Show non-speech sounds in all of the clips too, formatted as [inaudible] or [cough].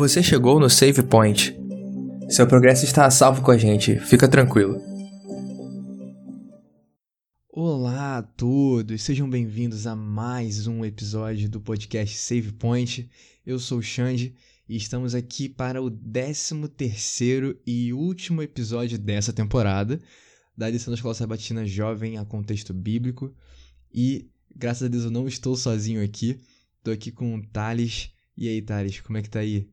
Você chegou no Save Point. Seu progresso está a salvo com a gente, fica tranquilo. Olá a todos, sejam bem-vindos a mais um episódio do podcast Save Point. Eu sou o Xande e estamos aqui para o 13 terceiro e último episódio dessa temporada da edição da Escola Sabatina Jovem a Contexto Bíblico. E, graças a Deus, eu não estou sozinho aqui. Estou aqui com o Thales. E aí, Thales, como é que tá aí?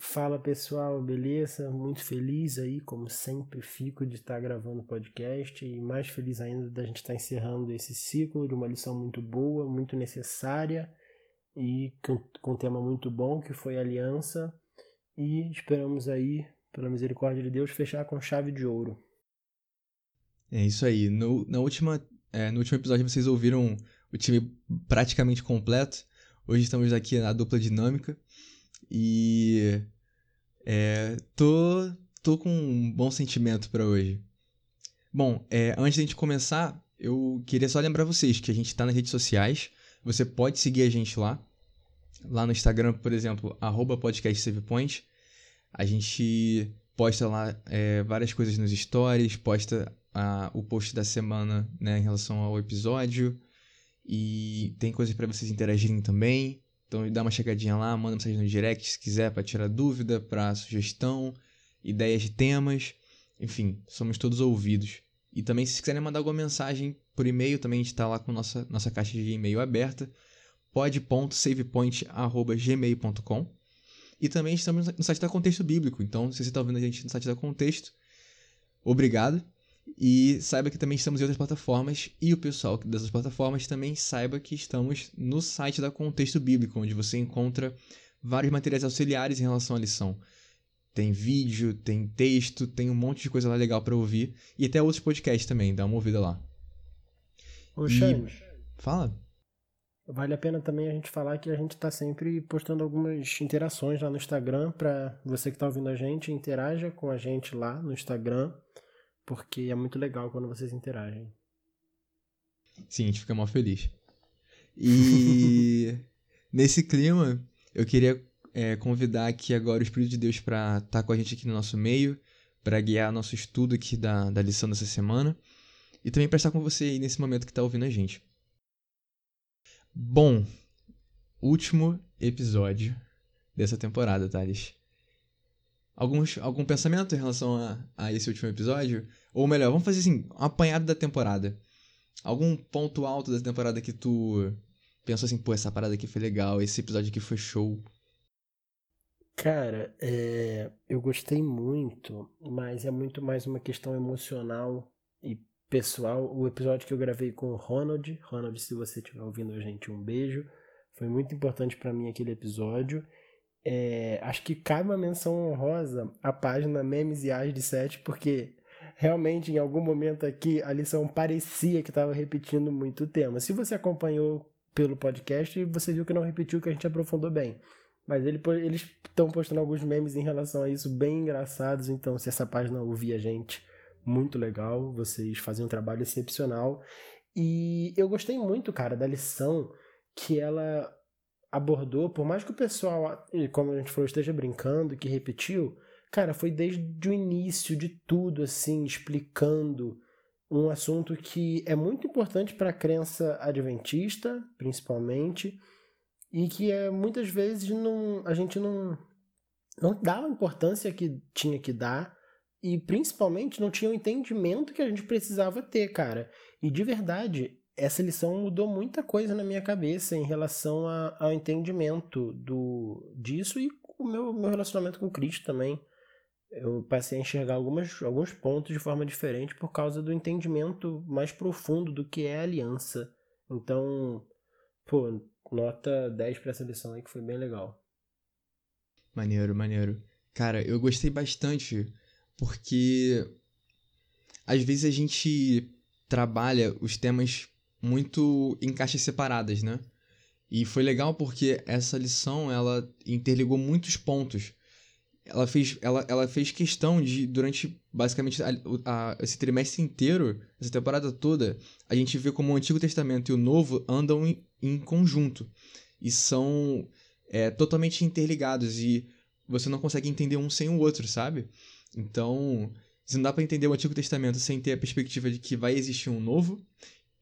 Fala pessoal, beleza? Muito feliz aí, como sempre fico de estar gravando podcast e mais feliz ainda da gente estar encerrando esse ciclo de uma lição muito boa, muito necessária e com um tema muito bom que foi aliança e esperamos aí, pela misericórdia de Deus, fechar com chave de ouro. É isso aí. No, na última, é, no último episódio vocês ouviram o time praticamente completo. Hoje estamos aqui na dupla dinâmica. E é, tô, tô com um bom sentimento para hoje. Bom, é, antes de a gente começar, eu queria só lembrar vocês que a gente está nas redes sociais. Você pode seguir a gente lá. Lá no Instagram, por exemplo, podcastsavepoint. A gente posta lá é, várias coisas nos stories, posta a, o post da semana né, em relação ao episódio. E tem coisas para vocês interagirem também. Então dá uma chegadinha lá, manda mensagem no direct se quiser para tirar dúvida, para sugestão, ideias de temas. Enfim, somos todos ouvidos. E também se quiserem mandar alguma mensagem por e-mail, também a gente está lá com nossa, nossa caixa de e-mail aberta, pod.savepoint.gmail.com E também estamos no site da Contexto Bíblico, então se você está ouvindo a gente no site da Contexto, obrigado. E saiba que também estamos em outras plataformas e o pessoal dessas plataformas também saiba que estamos no site da Contexto Bíblico, onde você encontra vários materiais auxiliares em relação à lição. Tem vídeo, tem texto, tem um monte de coisa lá legal para ouvir e até outros podcasts também, dá uma ouvida lá. Ô, e... Fala. Vale a pena também a gente falar que a gente está sempre postando algumas interações lá no Instagram para você que está ouvindo a gente, interaja com a gente lá no Instagram porque é muito legal quando vocês interagem. Sim, a gente fica mal feliz. E [laughs] nesse clima, eu queria é, convidar aqui agora o Espírito de Deus para estar tá com a gente aqui no nosso meio, para guiar nosso estudo aqui da, da lição dessa semana e também para estar com você aí nesse momento que está ouvindo a gente. Bom, último episódio dessa temporada, Thales alguns, algum pensamento em relação a, a esse último episódio? Ou melhor, vamos fazer assim, um apanhado da temporada. Algum ponto alto da temporada que tu pensou assim, pô, essa parada aqui foi legal, esse episódio aqui foi show? Cara, é, eu gostei muito, mas é muito mais uma questão emocional e pessoal. O episódio que eu gravei com o Ronald, Ronald, se você estiver ouvindo a gente, um beijo. Foi muito importante para mim aquele episódio. É, acho que cabe uma menção honrosa à página Memes e As de 7, porque realmente em algum momento aqui a lição parecia que estava repetindo muito o tema. Se você acompanhou pelo podcast, você viu que não repetiu, que a gente aprofundou bem. Mas ele, eles estão postando alguns memes em relação a isso bem engraçados, então se essa página ouvir a gente, muito legal, vocês fazem um trabalho excepcional. E eu gostei muito, cara, da lição que ela abordou, por mais que o pessoal, como a gente falou, esteja brincando, que repetiu, cara, foi desde o início de tudo, assim, explicando um assunto que é muito importante para a crença adventista, principalmente, e que é, muitas vezes não, a gente não, não dá a importância que tinha que dar, e principalmente não tinha o entendimento que a gente precisava ter, cara. E de verdade, essa lição mudou muita coisa na minha cabeça em relação a, ao entendimento do, disso e o meu, meu relacionamento com Cristo também. Eu passei a enxergar algumas, alguns pontos de forma diferente por causa do entendimento mais profundo do que é aliança. Então, pô, nota 10 para essa lição aí que foi bem legal. Maneiro, maneiro. Cara, eu gostei bastante porque às vezes a gente trabalha os temas muito em caixas separadas, né? E foi legal porque essa lição ela interligou muitos pontos. Ela fez, ela, ela fez questão de, durante basicamente a, a, esse trimestre inteiro, essa temporada toda, a gente vê como o Antigo Testamento e o Novo andam em, em conjunto. E são é, totalmente interligados e você não consegue entender um sem o outro, sabe? Então, não dá para entender o Antigo Testamento sem ter a perspectiva de que vai existir um novo,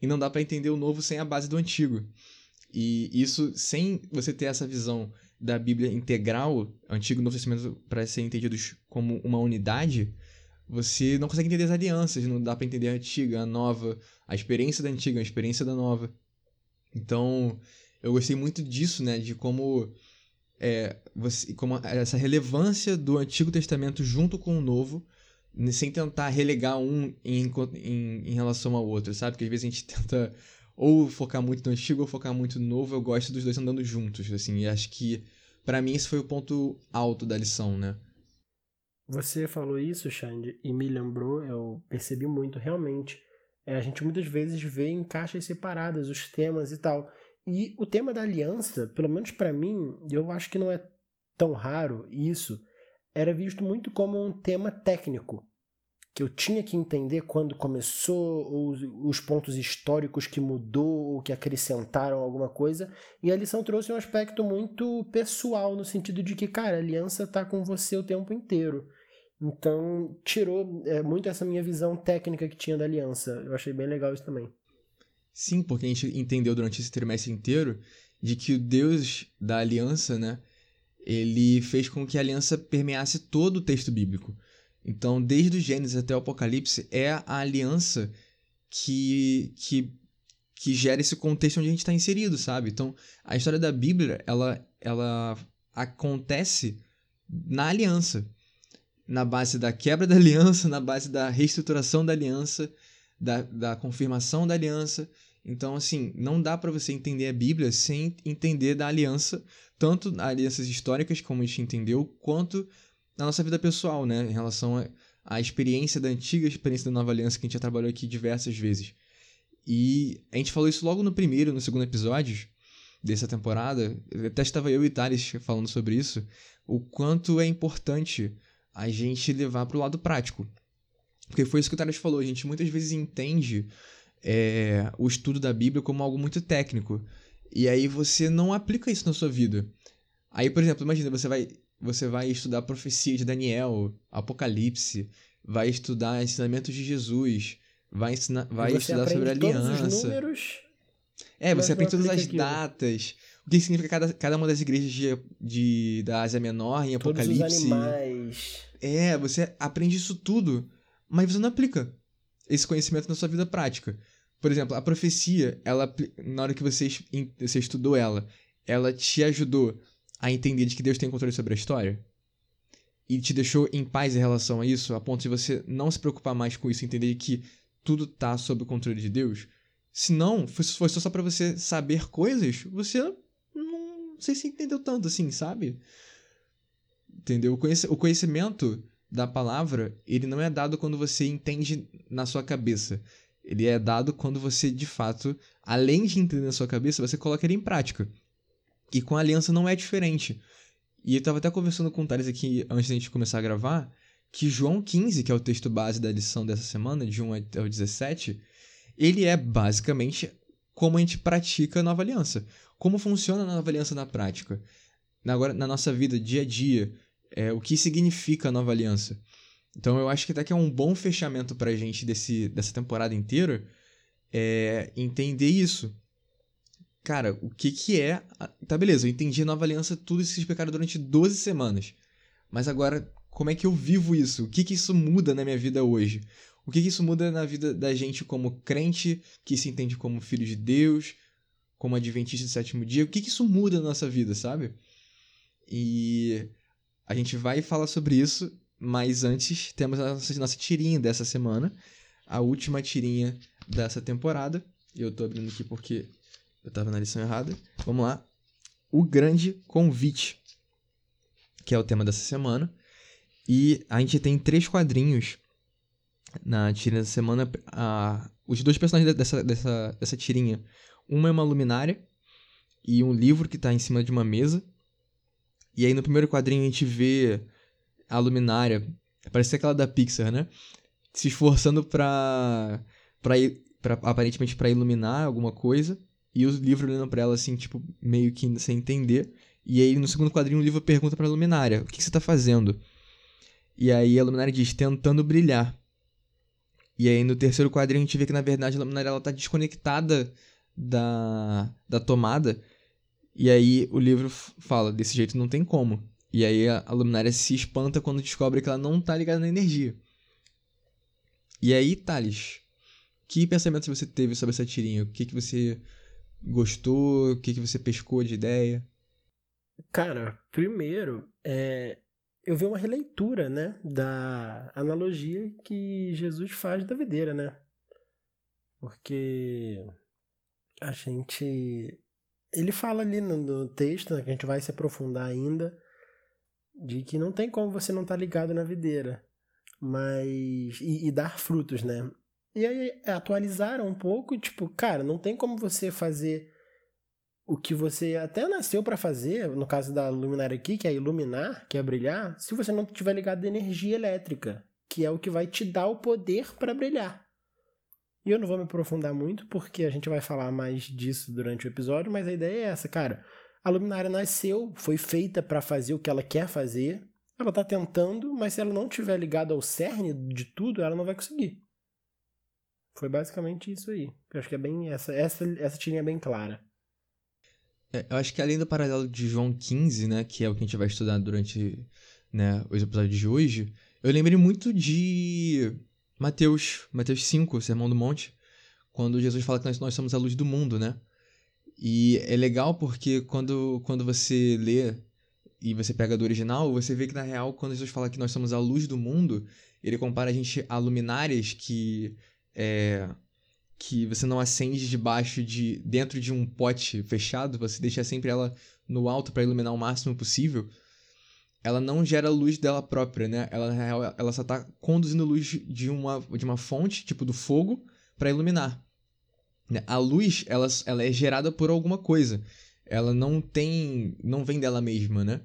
e não dá para entender o novo sem a base do antigo. E isso, sem você ter essa visão da Bíblia integral, Antigo e Novo Testamento, para serem entendidos como uma unidade, você não consegue entender as alianças, não dá para entender a antiga, a nova, a experiência da antiga, a experiência da nova. Então, eu gostei muito disso, né, de como é, você, como essa relevância do Antigo Testamento junto com o Novo, sem tentar relegar um em, em, em relação ao outro, sabe? Porque às vezes a gente [laughs] tenta ou focar muito no antigo ou focar muito no novo. Eu gosto dos dois andando juntos, assim. E acho que, para mim, esse foi o ponto alto da lição, né? Você falou isso, Xande, e me lembrou, eu percebi muito, realmente. É, a gente muitas vezes vê em caixas separadas os temas e tal. E o tema da aliança, pelo menos para mim, eu acho que não é tão raro isso, era visto muito como um tema técnico que eu tinha que entender quando começou, os, os pontos históricos que mudou ou que acrescentaram alguma coisa. E a lição trouxe um aspecto muito pessoal, no sentido de que, cara, a aliança está com você o tempo inteiro. Então, tirou é, muito essa minha visão técnica que tinha da aliança. Eu achei bem legal isso também. Sim, porque a gente entendeu durante esse trimestre inteiro de que o Deus da aliança, né, ele fez com que a aliança permeasse todo o texto bíblico. Então, desde o Gênesis até o Apocalipse, é a aliança que, que, que gera esse contexto onde a gente está inserido, sabe? Então, a história da Bíblia, ela, ela acontece na aliança. Na base da quebra da aliança, na base da reestruturação da aliança, da, da confirmação da aliança. Então, assim, não dá para você entender a Bíblia sem entender da aliança, tanto alianças históricas, como a gente entendeu, quanto na nossa vida pessoal, né? Em relação à experiência da antiga experiência da Nova Aliança que a gente já trabalhou aqui diversas vezes. E a gente falou isso logo no primeiro, no segundo episódio dessa temporada. Até estava eu e Thales falando sobre isso. O quanto é importante a gente levar para o lado prático. Porque foi isso que o Thales falou. A gente muitas vezes entende é, o estudo da Bíblia como algo muito técnico. E aí você não aplica isso na sua vida. Aí, por exemplo, imagina, você vai você vai estudar a profecia de Daniel, Apocalipse, vai estudar ensinamentos de Jesus, vai, ensinar, vai estudar sobre a aliança. Números, é, você aprende todas as aquilo. datas, o que significa cada, cada uma das igrejas de, de, da Ásia Menor em Apocalipse. Todos os animais. É, você aprende isso tudo, mas você não aplica esse conhecimento na sua vida prática. Por exemplo, a profecia, ela, na hora que você, você estudou ela, ela te ajudou a entender de que Deus tem controle sobre a história? E te deixou em paz em relação a isso, a ponto de você não se preocupar mais com isso, entender que tudo tá sob o controle de Deus? Se não, fosse só para você saber coisas, você não sei se entendeu tanto assim, sabe? Entendeu? O conhecimento da palavra, ele não é dado quando você entende na sua cabeça. Ele é dado quando você, de fato, além de entender na sua cabeça, você coloca ele em prática. E com a aliança não é diferente. E eu estava até conversando com o Thales aqui antes da gente começar a gravar, que João 15, que é o texto base da lição dessa semana, de 1 até o 17, ele é basicamente como a gente pratica a nova aliança. Como funciona a nova aliança na prática. Agora, na nossa vida, dia a dia, é, o que significa a nova aliança. Então eu acho que até que é um bom fechamento pra gente desse, dessa temporada inteira é entender isso cara, o que que é. Tá, beleza, eu entendi a nova aliança, tudo isso que explicaram durante 12 semanas. Mas agora, como é que eu vivo isso? O que que isso muda na minha vida hoje? O que que isso muda na vida da gente como crente, que se entende como filho de Deus, como adventista do sétimo dia? O que que isso muda na nossa vida, sabe? E a gente vai falar sobre isso, mas antes temos a nossa, nossa tirinha dessa semana, a última tirinha dessa temporada. Eu tô abrindo aqui porque eu tava na lição errada. Vamos lá. O grande convite, que é o tema dessa semana. E a gente tem três quadrinhos na tirinha da semana. Os dois personagens dessa, dessa, dessa tirinha. Uma é uma luminária e um livro que tá em cima de uma mesa. E aí no primeiro quadrinho a gente vê a luminária, parece aquela da Pixar, né? Se esforçando pra, pra, pra aparentemente para iluminar alguma coisa. E o livro olhando pra ela, assim, tipo, meio que sem entender. E aí, no segundo quadrinho, o livro pergunta pra luminária: o que, que você tá fazendo? E aí a luminária diz: tentando brilhar. E aí, no terceiro quadrinho, a gente vê que, na verdade, a luminária ela tá desconectada da, da tomada. E aí o livro fala: desse jeito não tem como. E aí a, luminária se espanta quando descobre que ela não tá ligada na energia. E aí, Thales, que pensamentos você teve sobre essa tirinha? O que, que você gostou? O que, que você pescou de ideia? Cara, primeiro, é, eu vi uma releitura, né, da analogia que Jesus faz da videira, né? Porque a gente. Ele fala ali no texto, né, que a gente vai se aprofundar ainda, de que não tem como você não estar tá ligado na videira mas e, e, dar frutos, né? E aí atualizaram um pouco tipo, cara, não tem como você fazer o que você até nasceu para fazer, no caso da luminária aqui, que é iluminar, que é brilhar, se você não tiver ligado à energia elétrica, que é o que vai te dar o poder para brilhar. E eu não vou me aprofundar muito, porque a gente vai falar mais disso durante o episódio, mas a ideia é essa, cara. A luminária nasceu, foi feita para fazer o que ela quer fazer, ela tá tentando, mas se ela não tiver ligada ao cerne de tudo, ela não vai conseguir. Foi basicamente isso aí. Eu acho que é bem essa essa essa tirinha é bem clara. É, eu acho que além do paralelo de João 15, né, que é o que a gente vai estudar durante né, os episódios de hoje, eu lembrei muito de Mateus, Mateus 5, Sermão do Monte, quando Jesus fala que nós, nós somos a luz do mundo, né? E é legal porque quando, quando você lê e você pega do original, você vê que na real, quando Jesus fala que nós somos a luz do mundo, ele compara a gente a luminárias que é, que você não acende debaixo de dentro de um pote fechado, você deixa sempre ela no alto para iluminar o máximo possível. Ela não gera luz dela própria, né? Ela ela só tá conduzindo luz de uma de uma fonte, tipo do fogo, para iluminar. Né? A luz, ela, ela é gerada por alguma coisa ela não tem. não vem dela mesma, né?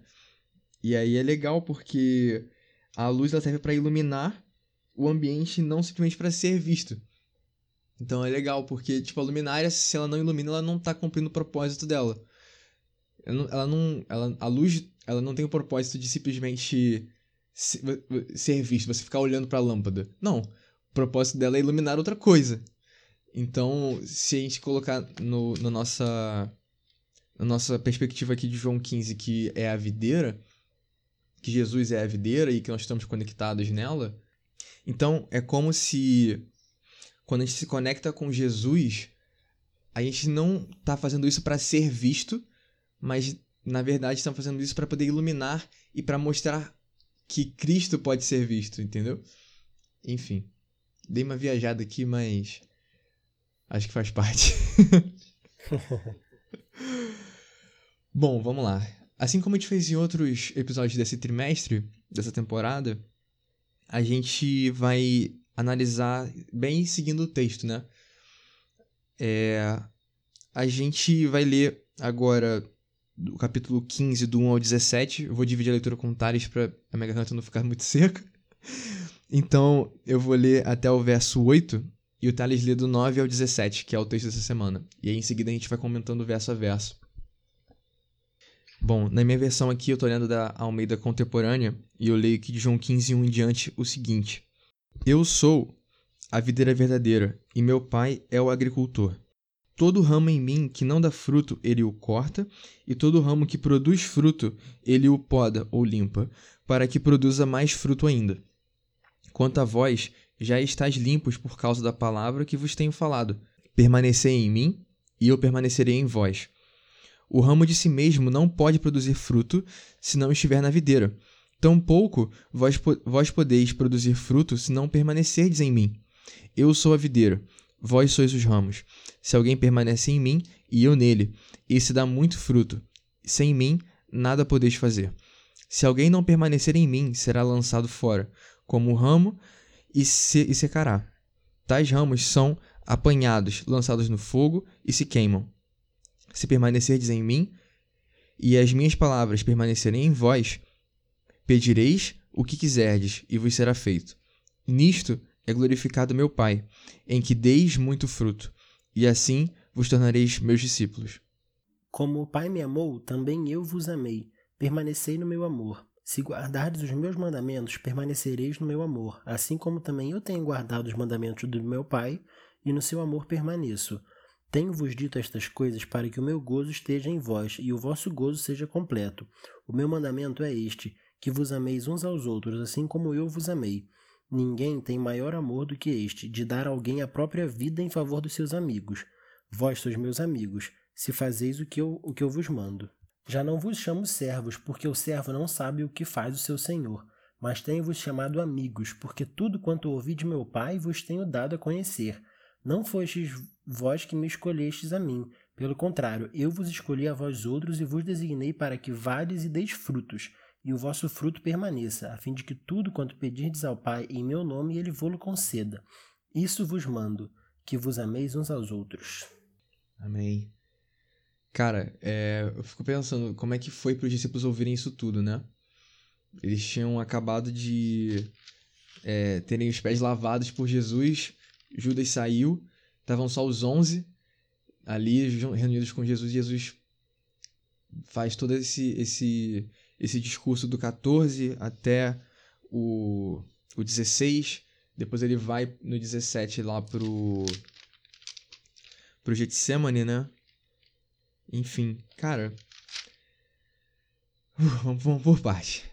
E aí é legal porque a luz ela serve para iluminar o ambiente, não simplesmente para ser visto. Então é legal porque, tipo, a luminária, se ela não ilumina, ela não tá cumprindo o propósito dela. Ela não. Ela, a luz, ela não tem o propósito de simplesmente ser visto, você ficar olhando para a lâmpada. Não. O propósito dela é iluminar outra coisa. Então, se a gente colocar no, na nossa a nossa perspectiva aqui de João 15, que é a videira, que Jesus é a videira e que nós estamos conectados nela, então é como se quando a gente se conecta com Jesus, a gente não está fazendo isso para ser visto, mas na verdade estamos fazendo isso para poder iluminar e para mostrar que Cristo pode ser visto, entendeu? Enfim, dei uma viajada aqui, mas acho que faz parte. [laughs] Bom, vamos lá. Assim como a gente fez em outros episódios desse trimestre, dessa temporada, a gente vai analisar bem seguindo o texto, né? É, a gente vai ler agora o capítulo 15, do 1 ao 17. Eu vou dividir a leitura com o Thales para a minha garganta não ficar muito [laughs] seca. Então, eu vou ler até o verso 8 e o Thales lê do 9 ao 17, que é o texto dessa semana. E aí, em seguida, a gente vai comentando verso a verso. Bom, na minha versão aqui eu tô lendo da Almeida Contemporânea e eu leio aqui de João 15, 1 em diante o seguinte: Eu sou a videira verdadeira e meu pai é o agricultor. Todo ramo em mim que não dá fruto, ele o corta, e todo ramo que produz fruto, ele o poda ou limpa, para que produza mais fruto ainda. Quanto a vós, já estáis limpos por causa da palavra que vos tenho falado. Permanecei em mim, e eu permanecerei em vós. O ramo de si mesmo não pode produzir fruto se não estiver na videira. Tampouco vós, vós podeis produzir fruto se não permanecerdes em mim. Eu sou a videira, vós sois os ramos. Se alguém permanece em mim e eu nele, esse dá muito fruto. Sem mim, nada podeis fazer. Se alguém não permanecer em mim, será lançado fora, como o ramo, e, se, e secará. Tais ramos são apanhados, lançados no fogo e se queimam. Se permanecerdes em mim e as minhas palavras permanecerem em vós, pedireis o que quiserdes e vos será feito. Nisto é glorificado meu Pai, em que deis muito fruto, e assim vos tornareis meus discípulos. Como o Pai me amou, também eu vos amei. Permanecei no meu amor. Se guardardes os meus mandamentos, permanecereis no meu amor, assim como também eu tenho guardado os mandamentos do meu Pai, e no seu amor permaneço. Tenho-vos dito estas coisas para que o meu gozo esteja em vós e o vosso gozo seja completo. O meu mandamento é este: que vos ameis uns aos outros, assim como eu vos amei. Ninguém tem maior amor do que este, de dar alguém a própria vida em favor dos seus amigos. Vós sois meus amigos, se fazeis o que eu, o que eu vos mando. Já não vos chamo servos, porque o servo não sabe o que faz o seu senhor, mas tenho-vos chamado amigos, porque tudo quanto ouvi de meu Pai vos tenho dado a conhecer. Não fostes vós que me escolhestes a mim, pelo contrário, eu vos escolhi a vós outros e vos designei para que vades e deis frutos, e o vosso fruto permaneça, a fim de que tudo quanto pedirdes ao Pai em meu nome ele vô-lo conceda. Isso vos mando, que vos ameis uns aos outros. Amém. Cara, é, eu fico pensando como é que foi para os discípulos ouvirem isso tudo, né? Eles tinham acabado de é, terem os pés lavados por Jesus, Judas saiu, estavam só os onze ali reunidos com Jesus. Jesus faz todo esse, esse, esse discurso do 14 até o, o 16. Depois ele vai no 17 lá pro, pro Getsemane, né? Enfim, cara. Uh, vamos, vamos por parte.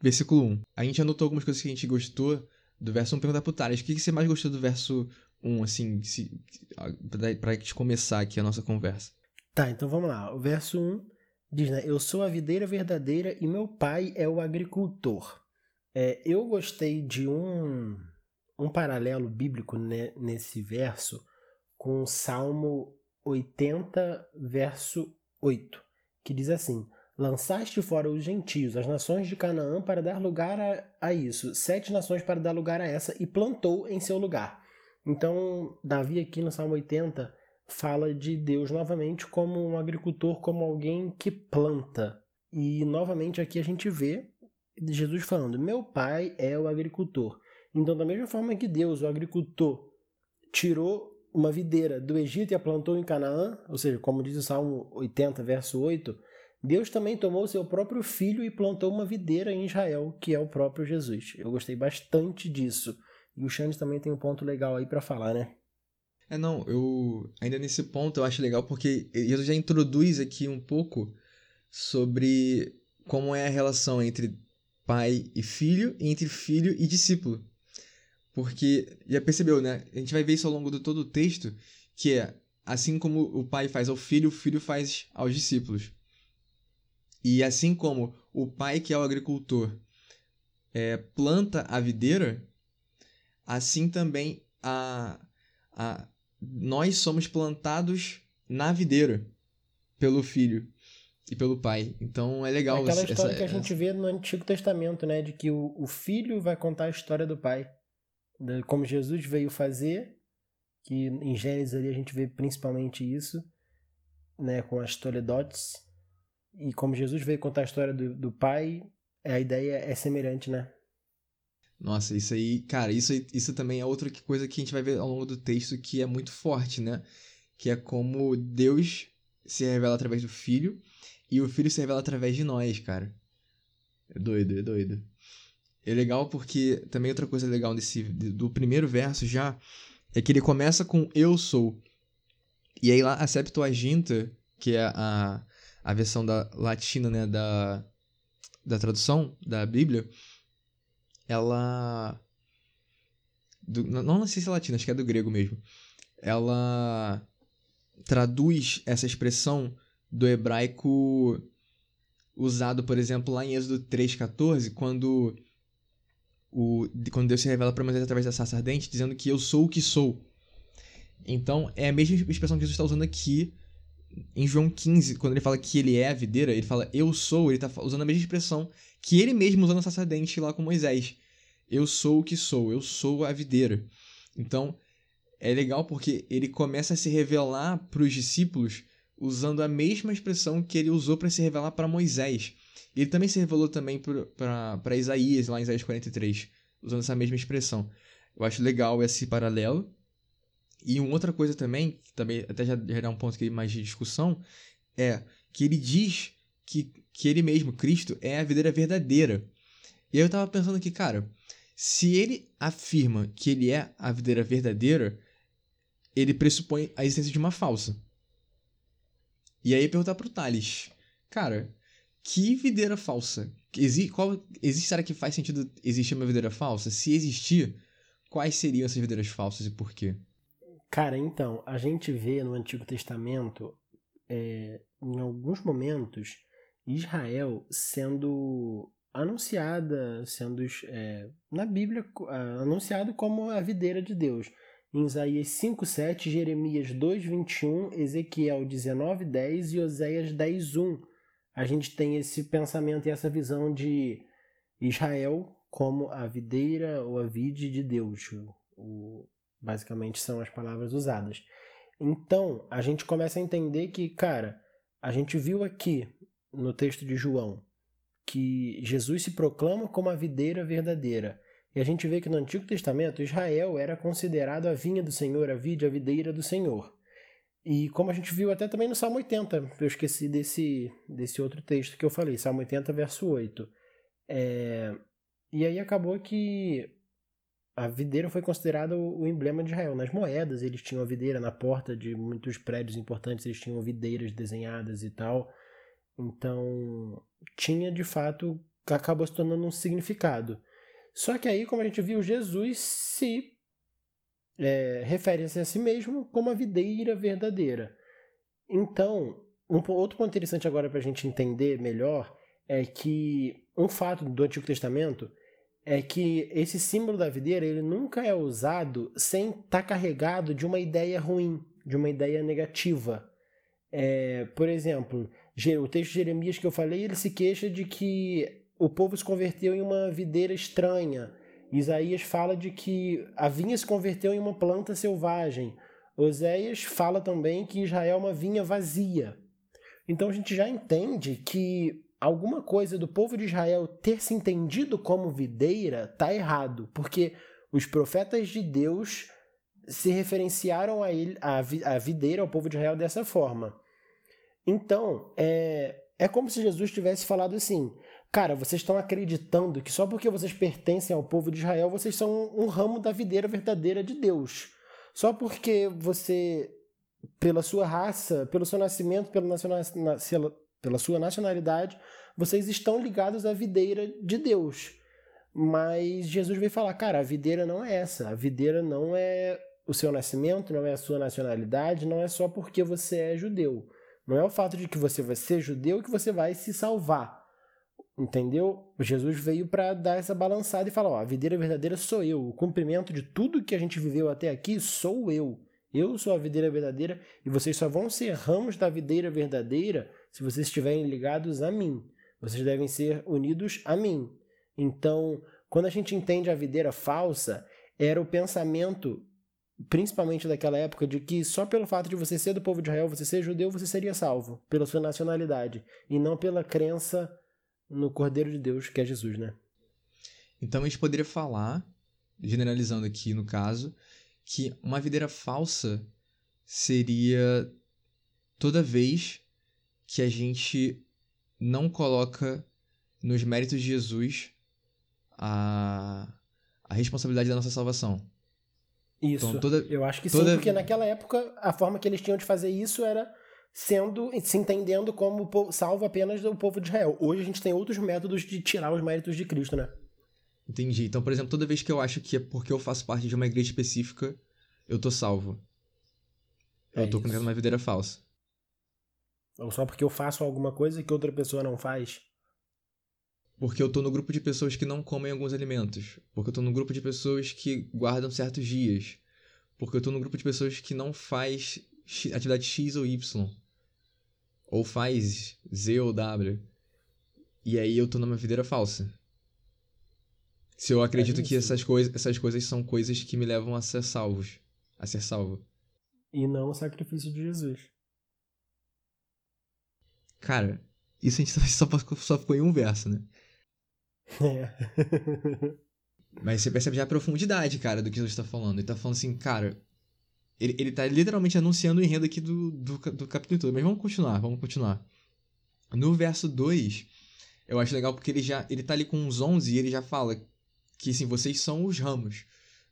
Versículo 1. A gente anotou algumas coisas que a gente gostou do verso 1. Perguntar pro Thales, o que, você mais gostou do verso 1, assim, se, pra, pra começar aqui a nossa conversa? Tá, então vamos lá. O verso 1 diz, né? Eu sou a videira verdadeira e meu pai é o agricultor. É, eu gostei de um, um paralelo bíblico né, nesse verso com o Salmo 80, verso 8, que diz assim: Lançaste fora os gentios, as nações de Canaã, para dar lugar a, a isso, sete nações para dar lugar a essa, e plantou em seu lugar. Então, Davi, aqui no Salmo 80, fala de Deus novamente como um agricultor, como alguém que planta. E novamente aqui a gente vê Jesus falando: Meu pai é o agricultor. Então, da mesma forma que Deus, o agricultor, tirou uma videira do Egito e a plantou em Canaã, ou seja, como diz o Salmo 80, verso 8, Deus também tomou seu próprio filho e plantou uma videira em Israel, que é o próprio Jesus. Eu gostei bastante disso. E o Xande também tem um ponto legal aí para falar, né? É, não, eu. Ainda nesse ponto eu acho legal porque Jesus já introduz aqui um pouco sobre como é a relação entre pai e filho e entre filho e discípulo. Porque, já percebeu, né? A gente vai ver isso ao longo de todo o texto, que é assim como o pai faz ao filho, o filho faz aos discípulos. E assim como o pai, que é o agricultor, é, planta a videira, assim também a, a, nós somos plantados na videira pelo filho e pelo pai. Então é legal. É aquela história essa, que a gente vê no Antigo Testamento, né? De que o, o filho vai contar a história do pai como Jesus veio fazer, que em Gênesis ali a gente vê principalmente isso, né, com as Toledotes, e como Jesus veio contar a história do, do pai, a ideia é semelhante, né? Nossa, isso aí, cara, isso, isso também é outra coisa que a gente vai ver ao longo do texto que é muito forte, né? Que é como Deus se revela através do Filho e o Filho se revela através de nós, cara. É doido, é doido. É legal porque também outra coisa legal desse do primeiro verso já é que ele começa com eu sou. E aí lá a Septuaginta, que é a, a versão da latina, né, da da tradução da Bíblia, ela do, não, não sei se é latina, acho que é do grego mesmo. Ela traduz essa expressão do hebraico usado, por exemplo, lá em Êxodo 3:14, quando o, quando Deus se revela para Moisés através da sarça ardente, dizendo que eu sou o que sou. Então, é a mesma expressão que Jesus está usando aqui em João 15, quando ele fala que ele é a videira, ele fala eu sou, ele está usando a mesma expressão que ele mesmo usou no sarça ardente lá com Moisés. Eu sou o que sou, eu sou a videira. Então, é legal porque ele começa a se revelar para os discípulos usando a mesma expressão que ele usou para se revelar para Moisés. Ele também se revelou também para Isaías, lá em Isaías 43, usando essa mesma expressão. Eu acho legal esse paralelo. E uma outra coisa também, que também até já, já um ponto aqui mais de discussão, é que ele diz que, que ele mesmo, Cristo, é a videira verdadeira. E aí eu tava pensando aqui, cara, se ele afirma que ele é a videira verdadeira, ele pressupõe a existência de uma falsa. E aí perguntar pro Thales, cara, que videira falsa? Exi qual, existe, será que faz sentido existir uma videira falsa? Se existir, quais seriam essas videiras falsas e por quê? Cara, então, a gente vê no Antigo Testamento, é, em alguns momentos, Israel sendo anunciada, sendo é, na Bíblia anunciado como a videira de Deus. Em Isaías 5:7, Jeremias 2:21, Ezequiel 19:10 e Oséias 10:1. A gente tem esse pensamento e essa visão de Israel como a videira ou a vide de Deus. O, basicamente são as palavras usadas. Então, a gente começa a entender que, cara, a gente viu aqui no texto de João que Jesus se proclama como a videira verdadeira. E a gente vê que no Antigo Testamento Israel era considerado a vinha do Senhor, a vide, a videira do Senhor. E como a gente viu até também no Salmo 80, eu esqueci desse, desse outro texto que eu falei, Salmo 80, verso 8. É, e aí acabou que a videira foi considerada o, emblema de Israel. Nas moedas, eles tinham a videira na porta de muitos prédios importantes, eles tinham videiras desenhadas e tal. Então, tinha de fato, acabou se tornando um significado. Só que aí, como a gente viu, Jesus se é, refere-se a si mesmo como a videira verdadeira. Então, um outro ponto interessante agora para a gente entender melhor é que um fato do Antigo Testamento é que esse símbolo da videira ele nunca é usado sem estar tá carregado de uma ideia ruim, de uma ideia negativa. É, por exemplo, o texto de Jeremias que eu falei, ele se queixa de que o povo se converteu em uma videira estranha. Isaías fala de que a vinha se converteu em uma planta selvagem. Oséias fala também que Israel é uma vinha vazia. Então a gente já entende que alguma coisa do povo de Israel ter se entendido como videira está errado, porque os profetas de Deus se referenciaram a, ele, a, a videira, ao povo de Israel, dessa forma. Então, é, é como se Jesus tivesse falado assim: Cara, vocês estão acreditando que só porque vocês pertencem ao povo de Israel, vocês são um, ramo da videira verdadeira de Deus. Só porque você, pela sua raça, pelo seu nascimento, nacional, pela sua nacionalidade, vocês estão ligados à videira de Deus. Mas Jesus veio falar, cara, a videira não é essa. A videira não é o seu nascimento, não é a sua nacionalidade, não é só porque você é judeu. Não é o fato de que você vai ser judeu que você vai se salvar. Entendeu? Jesus veio para dar essa balançada e falar: ó, a videira verdadeira sou eu. O cumprimento de tudo que a gente viveu até aqui sou eu. Eu sou a videira verdadeira e vocês só vão ser ramos da videira verdadeira se vocês estiverem ligados a mim. Vocês devem ser unidos a mim. Então, quando a gente entende a videira falsa, era o pensamento, principalmente daquela época, de que só pelo fato de você ser do povo de Israel, você ser judeu, você seria salvo, pela sua nacionalidade, e não pela crença no Cordeiro de Deus, que é Jesus, né? Então a gente poderia falar, generalizando aqui no caso, que uma videira falsa seria toda vez que a gente não coloca nos méritos de Jesus a, a responsabilidade da nossa salvação. Isso. Então, toda, eu acho que toda... sim, porque naquela época a forma que eles tinham de fazer isso era sendo se entendendo como salvo apenas do povo de Israel. Hoje a gente tem outros métodos de tirar os méritos de Cristo, né? Entendi. Então, por exemplo, toda vez que eu acho que é porque eu faço parte de uma igreja específica, eu tô salvo. É eu tô colocando uma videira falsa. Ou só porque eu faço alguma coisa que outra pessoa não faz? Porque eu tô no grupo de pessoas que não comem alguns alimentos. Porque eu tô no grupo de pessoas que guardam certos dias. Porque eu tô no grupo de pessoas que não faz atividade X ou Y. Ou faz Z ou W. E aí eu tô numa videira falsa. Se eu acredito é que essas, coisas, essas coisas são coisas que me levam a ser salvos. A ser salvo. E não o sacrifício de Jesus. Cara, isso a gente [laughs] só, só ficou em um verso, né? É. [laughs] Mas você percebe já a profundidade, cara, do que Jesus está falando. Ele tá falando assim, cara. Ele, ele tá literalmente anunciando o enredo aqui do, do, do capítulo todo. Mas vamos continuar, vamos continuar. No verso 2, eu acho legal porque ele já ele tá ali com uns 11 e ele já fala que assim, vocês são os ramos.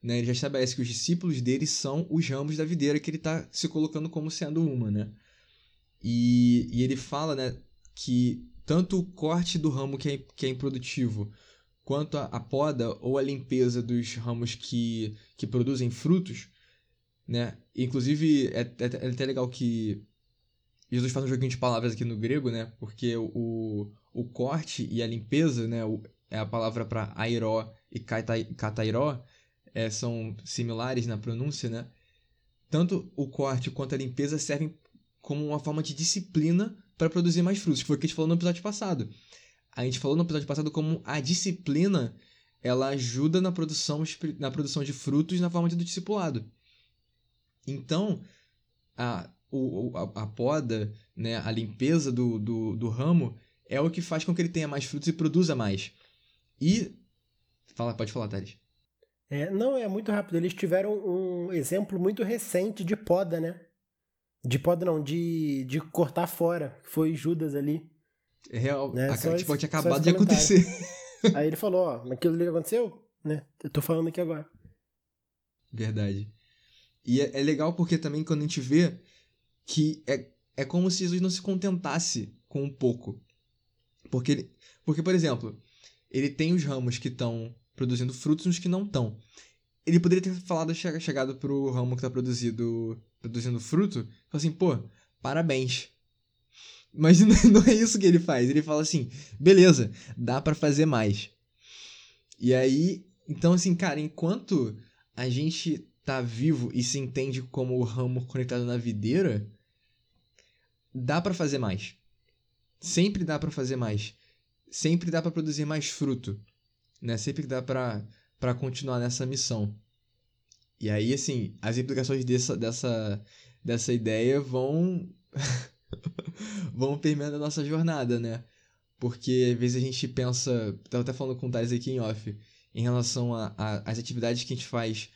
Né? Ele já estabelece que os discípulos dele são os ramos da videira que ele está se colocando como sendo uma. Né? E, e ele fala né, que tanto o corte do ramo que é, que é improdutivo, quanto a, a poda ou a limpeza dos ramos que, que produzem frutos, né? Inclusive, é, é, é até legal que Jesus faz um joguinho de palavras aqui no grego, né? Porque o, o corte e a limpeza, né? O, é a palavra para airó e katairó, é, são similares na pronúncia, né? Tanto o corte quanto a limpeza servem como uma forma de disciplina para produzir mais frutos, que foi o que a gente falou no episódio passado. A gente falou no episódio passado como a disciplina ela ajuda na produção, na produção de frutos na forma de do discipulado. Então, a, o, a, a poda, né, a limpeza do, do, do ramo é o que faz com que ele tenha mais frutos e produza mais. E. Fala, pode falar, Thales. É, não, é muito rápido. Eles tiveram um exemplo muito recente de poda, né? De poda não, de, de cortar fora. Foi Judas ali. É real. Né? A, tipo, tinha acabado de acontecer. Aí ele falou, ó, aquilo ali aconteceu, né? Eu tô falando aqui agora. Verdade. E é, é legal porque também quando a gente vê que é, é como se Jesus não se contentasse com um pouco. Porque, ele, porque por exemplo, ele tem os ramos que estão produzindo frutos e os que não estão. Ele poderia ter falado, chegado pro ramo que está produzido, produzindo fruto, e assim, pô, parabéns. Mas [laughs] não é isso que ele faz. Ele fala assim, beleza, dá para fazer mais. E aí, então assim, cara, enquanto a gente tá vivo e se entende como o ramo conectado na videira, dá para fazer mais. Sempre dá para fazer mais sempre dá para produzir mais fruto, né? Sempre dá para para continuar nessa missão. E aí, assim, as implicações dessa, dessa, dessa ideia vão [laughs] vão permeando a nossa jornada, né? Porque às vezes a gente pensa, tava até falando com o Thales aqui em off, em relação às atividades que a gente faz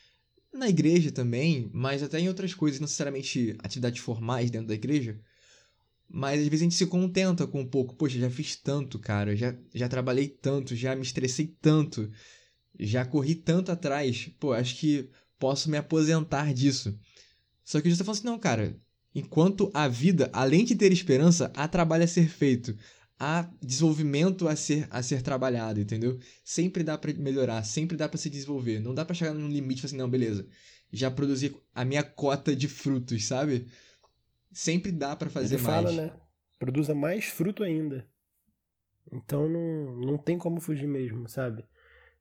na igreja também, mas até em outras coisas, não necessariamente atividades formais dentro da igreja, mas às vezes a gente se contenta com um pouco. Poxa, já fiz tanto, cara. Já, já trabalhei tanto, já me estressei tanto. Já corri tanto atrás. Pô, acho que posso me aposentar disso. Só que Jesus está falando assim, não, cara. Enquanto a vida, além de ter esperança, há trabalho a ser feito. Há desenvolvimento a ser, a ser trabalhado, entendeu? Sempre dá para melhorar, sempre dá para se desenvolver. Não dá para chegar num limite e falar assim, não, beleza. Já produzi a minha cota de frutos, sabe? Sempre dá para fazer Ele mais. fala, né? Produza mais fruto ainda. Então não, não tem como fugir mesmo, sabe?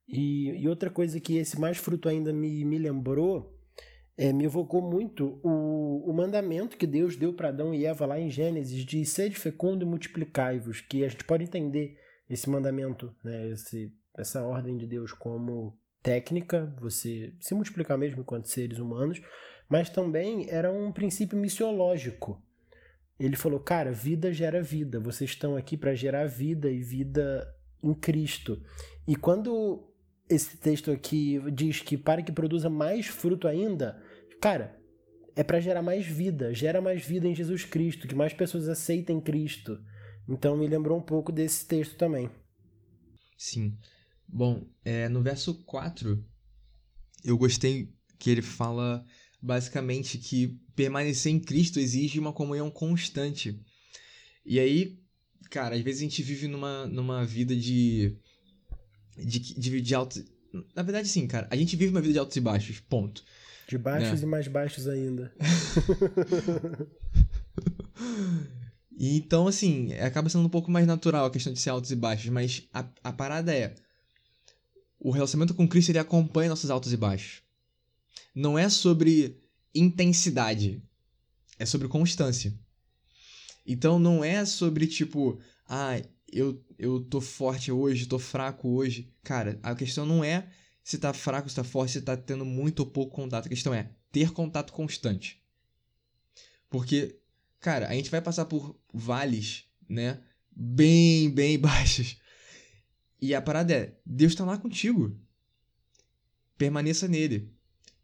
E, e outra coisa que esse mais fruto ainda me, me lembrou, é, me evocou muito o, o mandamento que Deus deu para Adão e Eva lá em Gênesis de sede fecundo e multiplicai-vos, que a gente pode entender esse mandamento, né, esse, essa ordem de Deus como técnica, você se multiplicar mesmo enquanto seres humanos, mas também era um princípio missiológico. Ele falou: cara, vida gera vida, vocês estão aqui para gerar vida e vida em Cristo. E quando esse texto aqui diz que para que produza mais fruto ainda, cara, é para gerar mais vida, gera mais vida em Jesus Cristo, que mais pessoas aceitem Cristo. Então me lembrou um pouco desse texto também. Sim. Bom, é, no verso 4, eu gostei que ele fala basicamente que permanecer em Cristo exige uma comunhão constante. E aí, cara, às vezes a gente vive numa, numa vida de, de, de, de altos. Na verdade, sim, cara. A gente vive uma vida de altos e baixos, ponto. De baixos né? e mais baixos ainda. e [laughs] então, assim, acaba sendo um pouco mais natural a questão de ser altos e baixos, mas a, a parada é. O relacionamento com Cristo ele acompanha nossos altos e baixos não é sobre intensidade, é sobre constância. Então não é sobre tipo, ah, eu, eu tô forte hoje, tô fraco hoje. Cara, a questão não é se tá fraco, se tá forte, se tá tendo muito ou pouco contato. A questão é ter contato constante. Porque, cara, a gente vai passar por vales, né? Bem, bem [laughs] baixos. E a parada é, Deus tá lá contigo. Permaneça nele.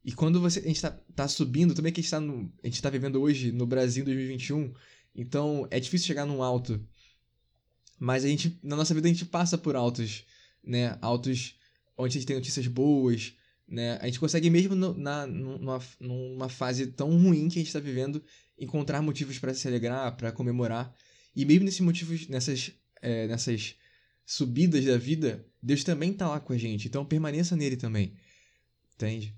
E quando você, a gente tá, tá subindo, também que a gente, tá no, a gente tá vivendo hoje no Brasil 2021, então é difícil chegar num alto. Mas a gente, na nossa vida a gente passa por altos, né? Altos onde a gente tem notícias boas, né? A gente consegue mesmo no, na, numa, numa fase tão ruim que a gente está vivendo encontrar motivos para se alegrar, para comemorar. E mesmo nesses motivos, nessas, é, nessas subidas da vida, Deus também está lá com a gente. Então permaneça nele também. Entende?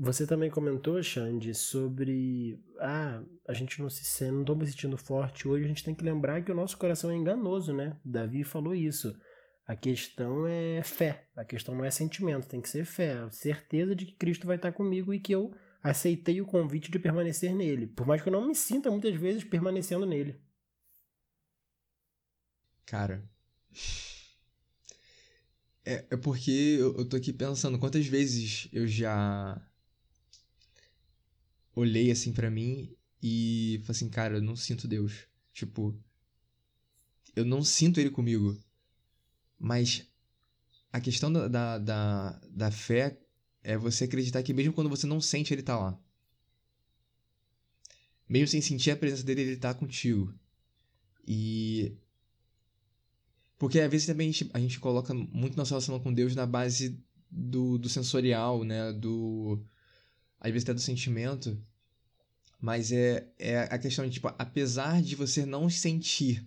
Você também comentou, Xande, sobre. Ah, a gente não se não estamos sentindo forte hoje. A gente tem que lembrar que o nosso coração é enganoso, né? Davi falou isso. A questão é fé. A questão não é sentimento, tem que ser fé. Certeza de que Cristo vai estar comigo e que eu aceitei o convite de permanecer nele. Por mais que eu não me sinta muitas vezes permanecendo nele. Cara. É, é porque eu, eu tô aqui pensando quantas vezes eu já olhei assim para mim e falei assim, cara, eu não sinto Deus. Tipo, eu não sinto ele comigo. Mas a questão da, da, da, da fé é você acreditar que mesmo quando você não sente, ele tá lá. Mesmo sem sentir a presença dele, ele tá contigo. E. Porque às vezes também a gente, a gente coloca muito nossa relação com Deus na base do, do sensorial, né? Do. Às vezes até do sentimento. Mas é, é a questão de, tipo, apesar de você não sentir,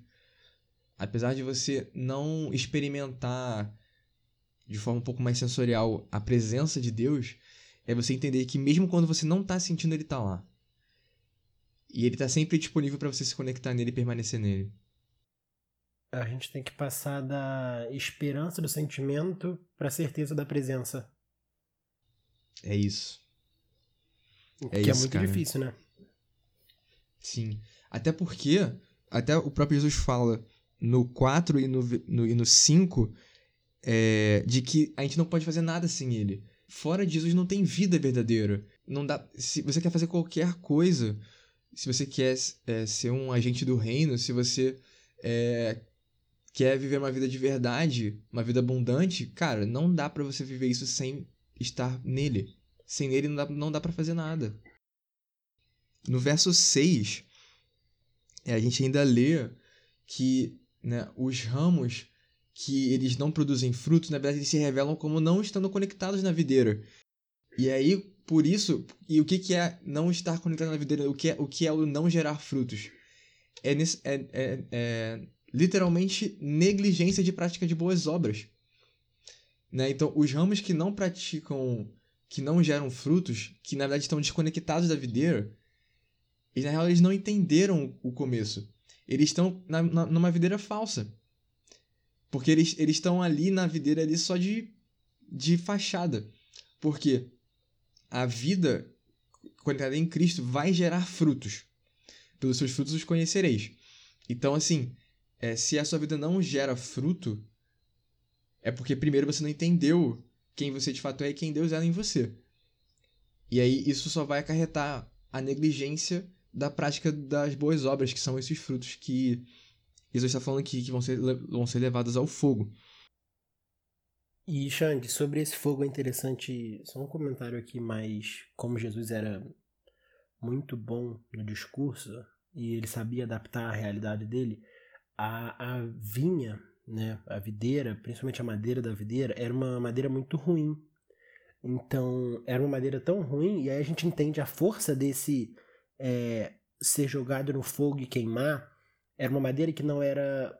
apesar de você não experimentar de forma um pouco mais sensorial a presença de Deus, é você entender que mesmo quando você não está sentindo, ele está lá. E ele está sempre disponível para você se conectar nele e permanecer nele. A gente tem que passar da esperança do sentimento para a certeza da presença. É isso. É que é isso, é muito cara. difícil, né? Sim. Até porque, até o próprio Jesus fala no 4 e no, no, e no 5 é, de que a gente não pode fazer nada sem ele. Fora de Jesus não tem vida verdadeira. Não dá. Se você quer fazer qualquer coisa, se você quer é, ser um agente do reino, se você é, quer viver uma vida de verdade, uma vida abundante, cara, não dá para você viver isso sem estar nele. Sem ele não dá, não dá para fazer nada. No verso 6, é, a gente ainda lê que né, os ramos que eles não produzem frutos, na verdade, eles se revelam como não estando conectados na videira. E aí, por isso, e o que, que é não estar conectado na videira? O que é o, que é o não gerar frutos? É, nesse, é, é, é literalmente negligência de prática de boas obras. Né? Então, os ramos que não praticam, que não geram frutos, que na verdade estão desconectados da videira, e na real eles não entenderam o começo. Eles estão na, na, numa videira falsa. Porque eles estão ali na videira ali só de, de fachada. Porque a vida conectada em Cristo vai gerar frutos. Pelos seus frutos os conhecereis. Então, assim, é, se a sua vida não gera fruto, é porque primeiro você não entendeu quem você de fato é e quem Deus é em você. E aí isso só vai acarretar a negligência da prática das boas obras, que são esses frutos que Jesus está falando aqui, que vão ser, vão ser levados ao fogo. E, Xande, sobre esse fogo é interessante, só um comentário aqui, mas como Jesus era muito bom no discurso e ele sabia adaptar a realidade dele, a, a vinha, né, a videira, principalmente a madeira da videira, era uma madeira muito ruim. Então, era uma madeira tão ruim, e aí a gente entende a força desse é, ser jogado no fogo e queimar, era uma madeira que não era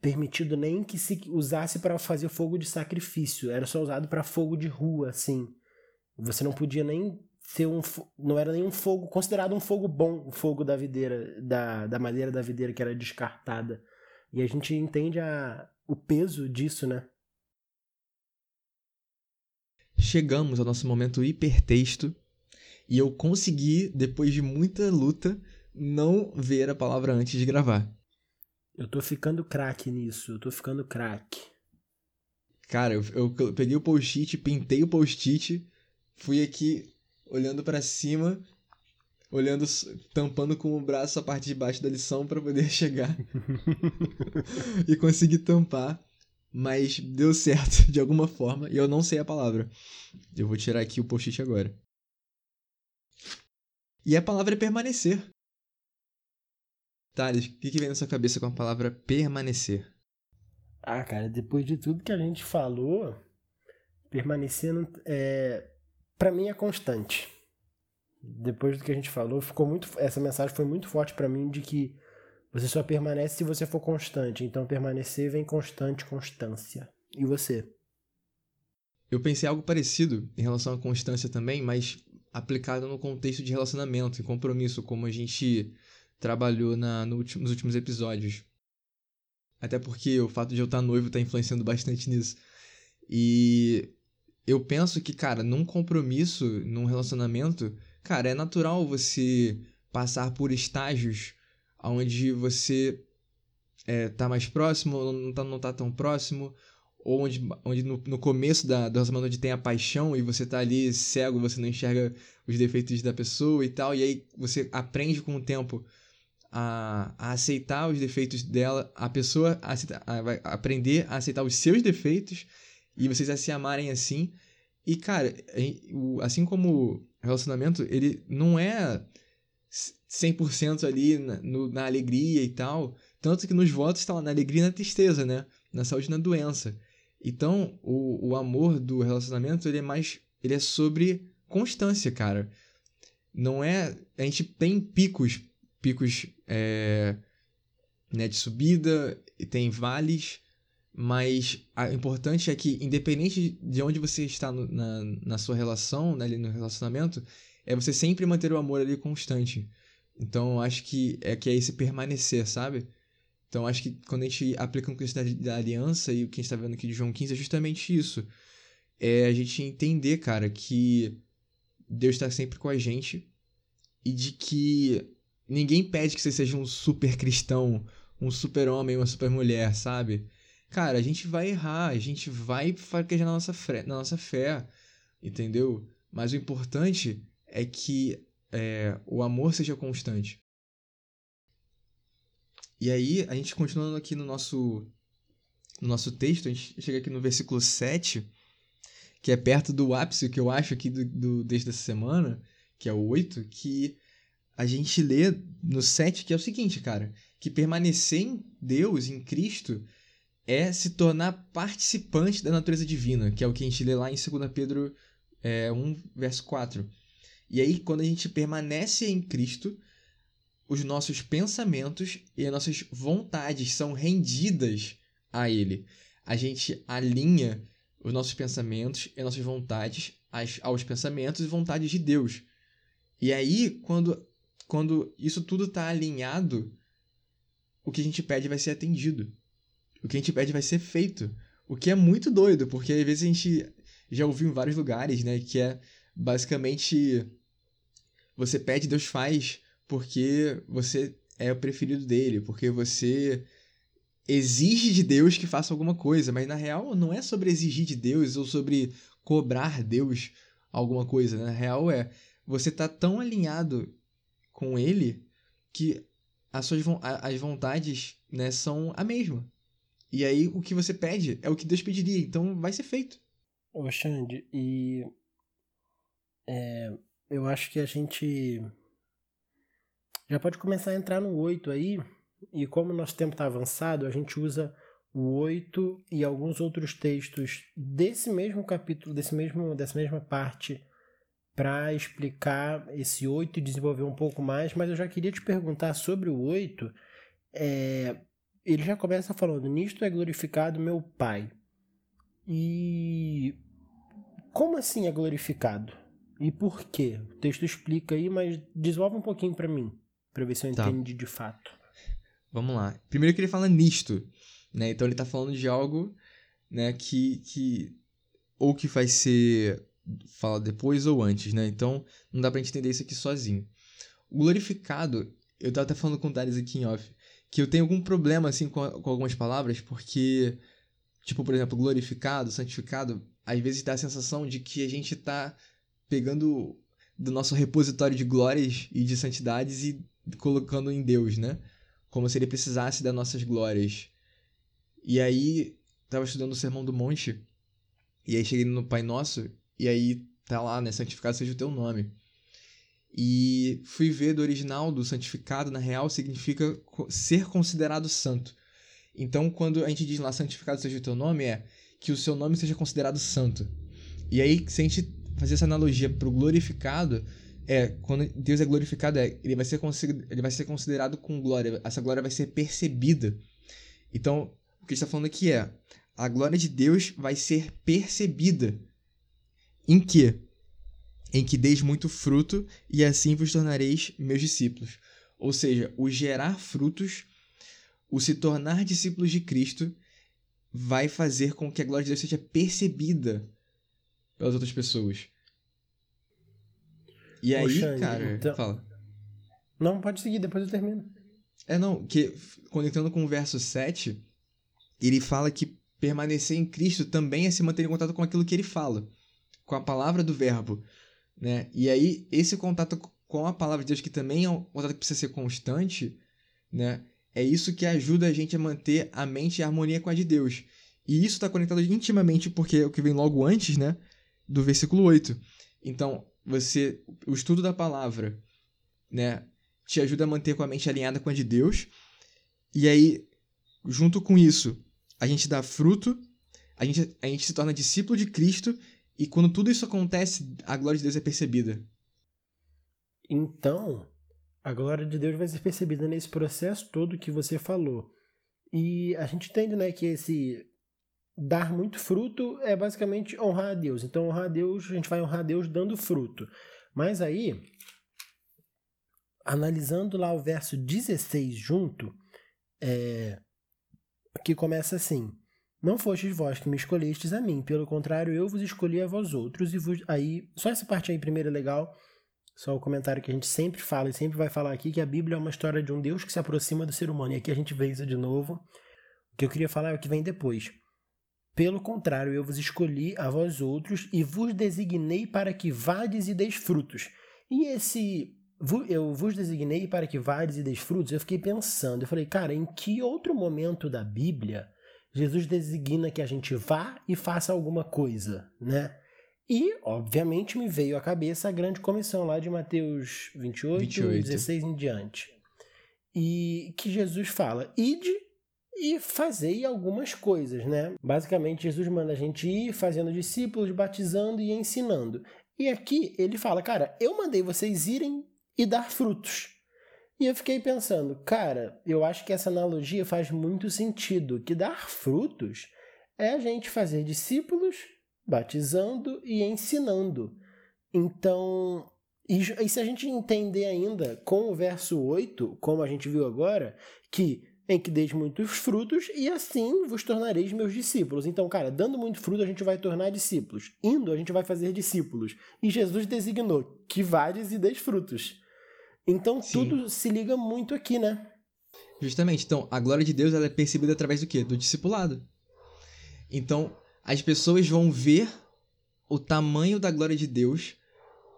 permitido nem que se usasse para fazer fogo de sacrifício, era só usado para fogo de rua, assim. Você não podia nem ser um não era nenhum fogo considerado um fogo bom, o fogo da videira, da, da madeira da videira que era descartada. E a gente entende a, o peso disso, né? Chegamos ao nosso momento hipertexto e eu consegui, depois de muita luta, não ver a palavra antes de gravar. Eu tô ficando craque nisso, eu tô ficando craque. Cara, eu, eu, peguei o post-it, pintei o post-it, fui aqui olhando para cima, olhando, tampando com o braço a parte de baixo da lição para poder [laughs] chegar e conseguir tampar. Mas deu certo [laughs] de alguma forma e eu não sei a palavra. Eu vou tirar aqui o post-it agora. E a palavra é permanecer. Thales, o que, que vem na sua cabeça com a palavra permanecer? Ah, cara, depois de tudo que a gente falou, permanecer é, para mim é constante. Depois do que a gente falou, ficou muito essa mensagem foi muito forte para mim de que você só permanece se você for constante. Então permanecer vem constante, constância. E você? Eu pensei algo parecido em relação à constância também, mas aplicado no contexto de relacionamento e compromisso, como a gente trabalhou na, no último, nos últimos episódios. Até porque o fato de eu estar noivo está influenciando bastante nisso. E eu penso que, cara, num compromisso, num relacionamento, cara, é natural você passar por estágios onde você é, tá mais próximo, não tá, não tá tão próximo, ou onde, onde no, no começo da, do relacionamento onde tem a paixão e você tá ali cego, você não enxerga os defeitos da pessoa e tal, e aí você aprende com o tempo a, a aceitar os defeitos dela, a pessoa aceita, a, vai aprender a aceitar os seus defeitos e vocês a se amarem assim. E, cara, assim como relacionamento, ele não é 100% ali na, no, na alegria e tal. Tanto que nos votos está lá na alegria e na tristeza, né? Na saúde e na doença. Então, o, o amor do relacionamento, ele é mais... Ele é sobre constância, cara. Não é... A gente tem picos, picos é, né, de subida, e tem vales, mas o importante é que, independente de onde você está no, na, na sua relação, né, ali no relacionamento, é você sempre manter o amor ali constante. Então, acho que é que é esse permanecer, sabe? Então, acho que quando a gente aplica um questão da aliança e o que a gente está vendo aqui de João 15 é justamente isso. É a gente entender, cara, que Deus está sempre com a gente e de que ninguém pede que você seja um super cristão, um super homem, uma super mulher, sabe? Cara, a gente vai errar, a gente vai fraquejar na nossa fé, na nossa fé entendeu? Mas o importante é que é, o amor seja constante. E aí, a gente continuando aqui no nosso, no nosso texto, a gente chega aqui no versículo 7, que é perto do ápice que eu acho aqui do, do texto semana, que é o 8, que a gente lê no 7, que é o seguinte, cara, que permanecer em Deus, em Cristo, é se tornar participante da natureza divina, que é o que a gente lê lá em 2 Pedro é, 1, verso 4. E aí, quando a gente permanece em Cristo, os nossos pensamentos e as nossas vontades são rendidas a Ele. A gente alinha os nossos pensamentos e nossas vontades aos pensamentos e vontades de Deus. E aí, quando, quando isso tudo está alinhado, o que a gente pede vai ser atendido. O que a gente pede vai ser feito. O que é muito doido, porque às vezes a gente já ouviu em vários lugares, né? Que é basicamente você pede, Deus faz porque você é o preferido dele, porque você exige de Deus que faça alguma coisa, mas na real não é sobre exigir de Deus ou sobre cobrar Deus alguma coisa. Né? Na real é você tá tão alinhado com ele que as suas as vontades né, são a mesma. E aí o que você pede é o que Deus pediria, então vai ser feito. Ô Xande, e é, eu acho que a gente já pode começar a entrar no 8 aí, e como o nosso tempo está avançado, a gente usa o 8 e alguns outros textos desse mesmo capítulo, desse mesmo, dessa mesma parte, para explicar esse 8 e desenvolver um pouco mais, mas eu já queria te perguntar sobre o 8. É, ele já começa falando: Nisto é glorificado meu Pai. E como assim é glorificado? E por quê? O texto explica aí, mas desenvolve um pouquinho para mim, para ver se eu tá. entendi de fato. Vamos lá. Primeiro que ele fala nisto, né? Então ele tá falando de algo, né, que que ou que vai ser fala depois ou antes, né? Então não dá pra gente entender isso aqui sozinho. O glorificado, eu tava até falando com o Thales aqui em off, que eu tenho algum problema assim com, com algumas palavras, porque tipo, por exemplo, glorificado, santificado, às vezes dá a sensação de que a gente tá pegando do nosso repositório de glórias e de santidades e colocando em Deus, né? Como se ele precisasse das nossas glórias. E aí, tava estudando o Sermão do Monte, e aí cheguei no Pai Nosso, e aí tá lá, né? Santificado seja o teu nome. E fui ver do original, do santificado, na real, significa ser considerado santo. Então, quando a gente diz lá santificado seja o teu nome, é que o seu nome seja considerado santo. E aí, se a gente fazer essa analogia pro glorificado, é, quando Deus é glorificado, é, ele, vai ser ele vai ser considerado com glória. Essa glória vai ser percebida. Então, o que está falando aqui é, a glória de Deus vai ser percebida. Em que? Em que deis muito fruto e assim vos tornareis meus discípulos. Ou seja, o gerar frutos, o se tornar discípulos de Cristo, vai fazer com que a glória de Deus seja percebida pelas outras pessoas. E aí, Poxa, cara, então... fala. Não, pode seguir, depois eu termino. É, não, que conectando com o verso 7, ele fala que permanecer em Cristo também é se manter em contato com aquilo que ele fala, com a palavra do verbo, né? E aí, esse contato com a palavra de Deus, que também é um contato que precisa ser constante, né? É isso que ajuda a gente a manter a mente em harmonia com a de Deus. E isso está conectado intimamente porque é o que vem logo antes, né? Do versículo 8. Então, você o estudo da palavra, né, te ajuda a manter com a mente alinhada com a de Deus. E aí, junto com isso, a gente dá fruto, a gente, a gente se torna discípulo de Cristo, e quando tudo isso acontece, a glória de Deus é percebida. Então, a glória de Deus vai ser percebida nesse processo todo que você falou. E a gente entende, né, que esse dar muito fruto é basicamente honrar a Deus. Então, honrar a Deus, a gente vai honrar a Deus dando fruto. Mas aí, analisando lá o verso 16 junto, é, que começa assim: Não fostes vós que me escolhestes a mim, pelo contrário, eu vos escolhi a vós outros. E vos... aí, só essa parte aí primeiro é legal. Só o comentário que a gente sempre fala e sempre vai falar aqui, que a Bíblia é uma história de um Deus que se aproxima do ser humano. E aqui a gente vê isso de novo. O que eu queria falar é o que vem depois. Pelo contrário, eu vos escolhi a vós outros e vos designei para que vades e deis frutos. E esse eu vos designei para que vades e deis frutos, eu fiquei pensando, eu falei, cara, em que outro momento da Bíblia Jesus designa que a gente vá e faça alguma coisa, né? E, obviamente, me veio à cabeça a grande comissão lá de Mateus 28, 28. 16 em diante. E que Jesus fala: ide e fazei algumas coisas, né? Basicamente, Jesus manda a gente ir fazendo discípulos, batizando e ensinando. E aqui ele fala, cara, eu mandei vocês irem e dar frutos. E eu fiquei pensando, cara, eu acho que essa analogia faz muito sentido, que dar frutos é a gente fazer discípulos, batizando e ensinando. Então, e, se a gente entender ainda com o verso 8, como a gente viu agora, que em que deis muitos frutos, e assim vos tornareis meus discípulos. Então, cara, dando muito fruto, a gente vai tornar discípulos. Indo, a gente vai fazer discípulos. E Jesus designou que vades e deis frutos. Então, Sim. tudo se liga muito aqui, né? Justamente. Então, a glória de Deus ela é percebida através do quê? Do discipulado. Então, as pessoas vão ver o tamanho da glória de Deus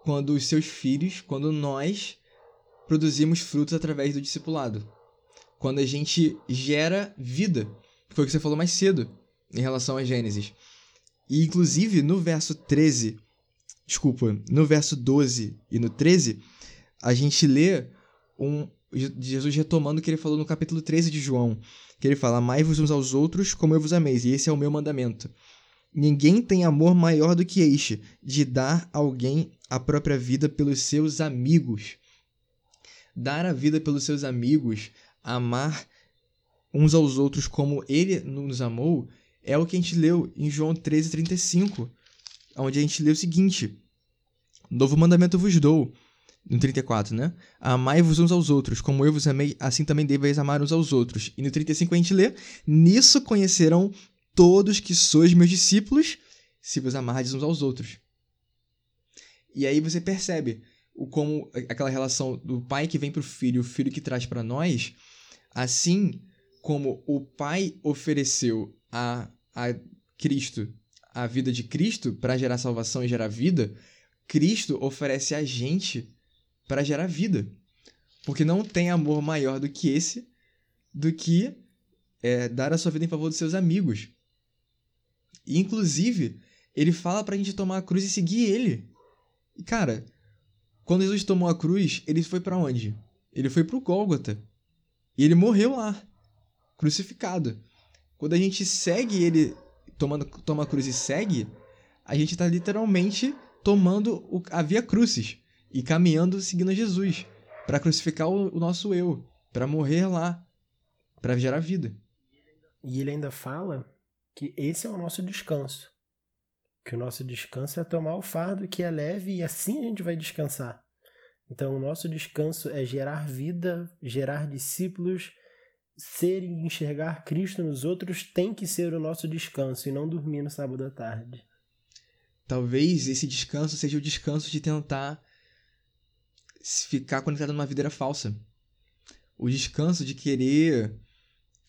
quando os seus filhos, quando nós produzimos frutos através do discipulado quando a gente gera vida. Foi o que você falou mais cedo em relação a Gênesis. E inclusive no verso 13, desculpa, no verso 12 e no 13, a gente lê um Jesus retomando o que ele falou no capítulo 13 de João, que ele fala: Amai-vos uns aos outros como eu vos ameis, e esse é o meu mandamento. Ninguém tem amor maior do que este, de dar alguém a própria vida pelos seus amigos. Dar a vida pelos seus amigos amar uns aos outros como ele nos amou, é o que a gente leu em João 13:35, onde a gente lê o seguinte: Novo mandamento vos dou, no 34, né? Amai-vos uns aos outros, como eu vos amei, assim também deveis amar uns aos outros. E no 35 a gente lê: Nisso conhecerão todos que sois meus discípulos, se vos amardes uns aos outros. E aí você percebe o como aquela relação do pai que vem para o filho, o filho que traz para nós, Assim como o Pai ofereceu a, a Cristo a vida de Cristo para gerar salvação e gerar vida, Cristo oferece a gente para gerar vida. Porque não tem amor maior do que esse, do que é, dar a sua vida em favor dos seus amigos. Inclusive, ele fala para a gente tomar a cruz e seguir ele. E, cara, quando Jesus tomou a cruz, ele foi para onde? Ele foi pro Gólgota. E ele morreu lá, crucificado. Quando a gente segue ele, tomando, toma a cruz e segue, a gente está literalmente tomando o, a via crucis e caminhando seguindo Jesus para crucificar o, o nosso eu, para morrer lá, para gerar vida. E ele ainda fala que esse é o nosso descanso. Que o nosso descanso é tomar o fardo que é leve e assim a gente vai descansar. Então, o nosso descanso é gerar vida, gerar discípulos, ser e enxergar Cristo nos outros tem que ser o nosso descanso e não dormir no sábado à tarde. Talvez esse descanso seja o descanso de tentar ficar conectado numa videira falsa. O descanso de querer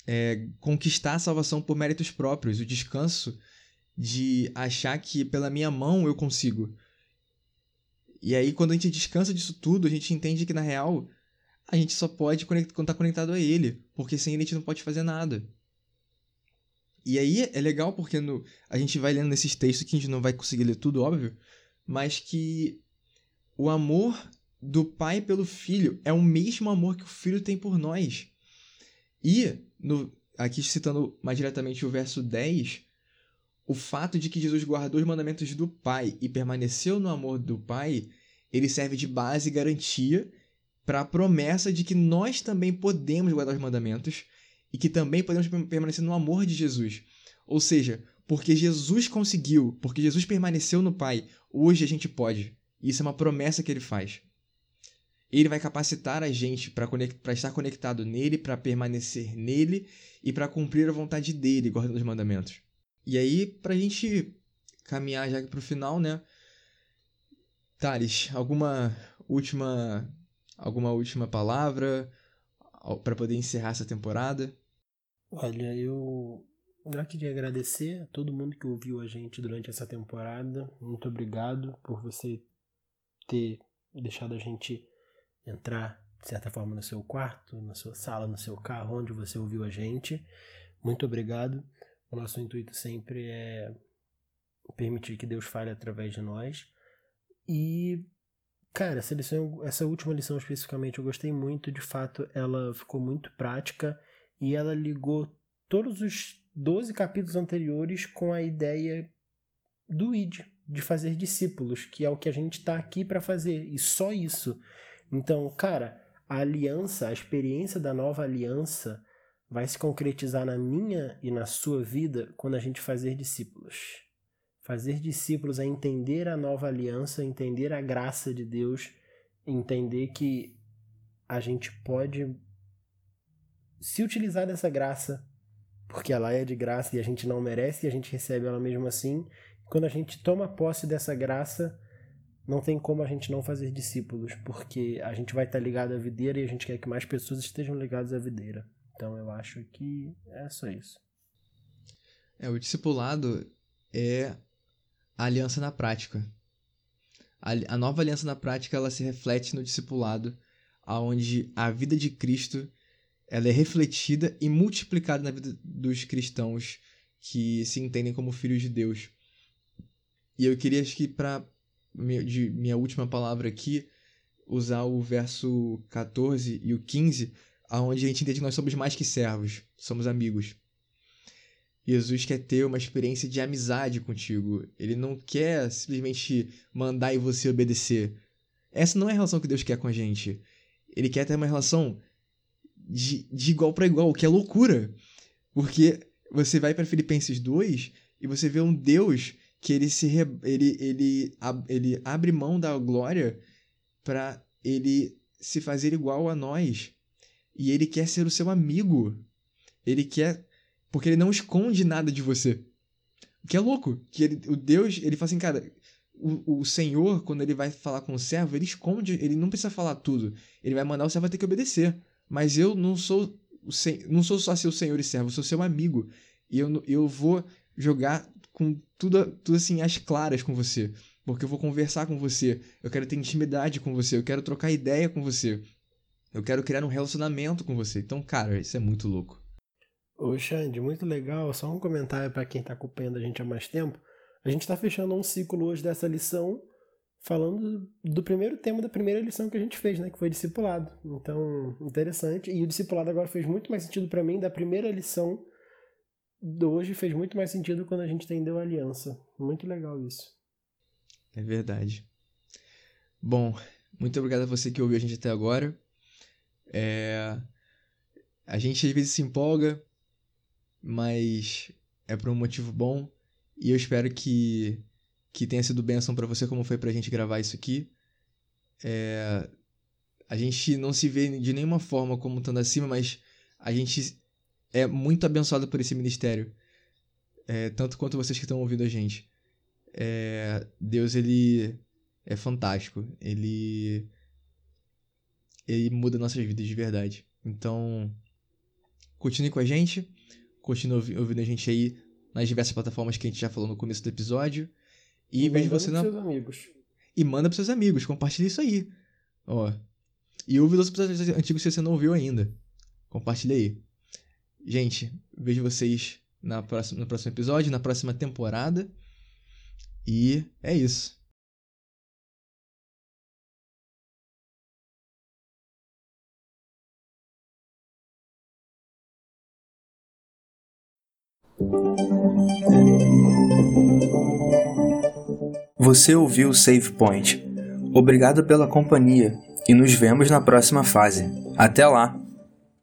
é, conquistar a salvação por méritos próprios. O descanso de achar que pela minha mão eu consigo. E aí, quando a gente descansa disso tudo, a gente entende que, na real, a gente só pode estar conectado a ele, porque sem ele a gente não pode fazer nada. E aí é legal porque no, a gente vai lendo nesses textos que a gente não vai conseguir ler tudo, óbvio, mas que o amor do pai pelo filho é o mesmo amor que o filho tem por nós. E, no, aqui citando mais diretamente o verso 10, o fato de que Jesus guardou os mandamentos do Pai e permaneceu no amor do Pai, ele serve de base e garantia para a promessa de que nós também podemos guardar os mandamentos e que também podemos permanecer no amor de Jesus. Ou seja, porque Jesus conseguiu, porque Jesus permaneceu no Pai, hoje a gente pode. Isso é uma promessa que ele faz. Ele vai capacitar a gente para estar conectado nele, para permanecer nele e para cumprir a vontade dele, guardando os mandamentos. E aí, pra gente caminhar já pro final, né? Thales, alguma última alguma última palavra para poder encerrar essa temporada? Olha, eu já queria agradecer a todo mundo que ouviu a gente durante essa temporada. Muito obrigado por você ter deixado a gente entrar, de certa forma, no seu quarto, na sua sala, no seu carro, onde você ouviu a gente. Muito obrigado. O nosso intuito sempre é permitir que Deus fale através de nós. E, cara, essa, lição, essa última lição especificamente eu gostei muito. De fato, ela ficou muito prática e ela ligou todos os 12 capítulos anteriores com a ideia do ID, de fazer discípulos, que é o que a gente está aqui para fazer, e só isso. Então, cara, a aliança, a experiência da nova aliança vai se concretizar na minha e na sua vida quando a gente fazer discípulos. Fazer discípulos é entender a nova aliança, entender a graça de Deus, entender que a gente pode se utilizar dessa graça, porque ela é de graça e a gente não merece e a gente recebe ela mesmo assim. Quando a gente toma posse dessa graça, não tem como a gente não fazer discípulos, porque a gente vai estar ligado à videira e a gente quer que mais pessoas estejam ligadas à videira. Então eu acho que é só isso. É, o discipulado é a aliança na prática. A, a nova aliança na prática ela se reflete no discipulado, aonde a vida de Cristo ela é refletida e multiplicada na vida dos cristãos que se entendem como filhos de Deus. E eu queria acho que para de minha última palavra aqui usar o verso 14 e o 15 aonde a gente entende que nós somos mais que servos, somos amigos. Jesus quer ter uma experiência de amizade contigo. Ele não quer simplesmente mandar e você obedecer. Essa não é a relação que Deus quer com a gente. Ele quer ter uma relação de, de igual para igual, que é loucura. Porque você vai para Filipenses 2 e você vê um Deus que ele se ele, ele, ele abre mão da glória para ele se fazer igual a nós. E ele quer ser o seu amigo. Ele quer. Porque ele não esconde nada de você. O que é louco. Que ele, o Deus, ele fala assim, cara. O, o Senhor, quando ele vai falar com o servo, ele esconde, ele não precisa falar tudo. Ele vai mandar o servo ter que obedecer. Mas eu não sou não sou só seu senhor e servo, eu sou seu amigo. E eu, eu vou jogar com tudo, tudo assim, as claras com você. Porque eu vou conversar com você, eu quero ter intimidade com você, eu quero trocar ideia com você. Eu quero criar um relacionamento com você. Então, cara, isso é muito louco. Ô, Xande, muito legal. Só um comentário para quem está acompanhando a gente há mais tempo. A gente está fechando um ciclo hoje dessa lição, falando do primeiro tema da primeira lição que a gente fez, né, que foi discipulado. Então, interessante. E o discipulado agora fez muito mais sentido para mim da primeira lição hoje fez muito mais sentido quando a gente entendeu a aliança. Muito legal isso. É verdade. Bom, muito obrigado a você que ouviu a gente até agora. É... A gente às vezes se empolga, mas é por um motivo bom. E eu espero que que tenha sido bênção para você, como foi pra gente gravar isso aqui. É... A gente não se vê de nenhuma forma como estando acima, mas a gente é muito abençoado por esse ministério. É, tanto quanto vocês que estão ouvindo a gente. É... Deus, ele é fantástico. Ele. Ele muda nossas vidas de verdade. Então, continue com a gente. Continue ouvindo a gente aí nas diversas plataformas que a gente já falou no começo do episódio. E, vejo você na. seus amigos. E manda pros seus amigos, compartilha isso aí. Ó. E ouve os episódios antigos se você não ouviu ainda. Compartilha aí. Gente, vejo vocês na próxima, no próximo episódio, na próxima temporada. E é isso. Você ouviu o Save Point. Obrigado pela companhia e nos vemos na próxima fase. Até lá!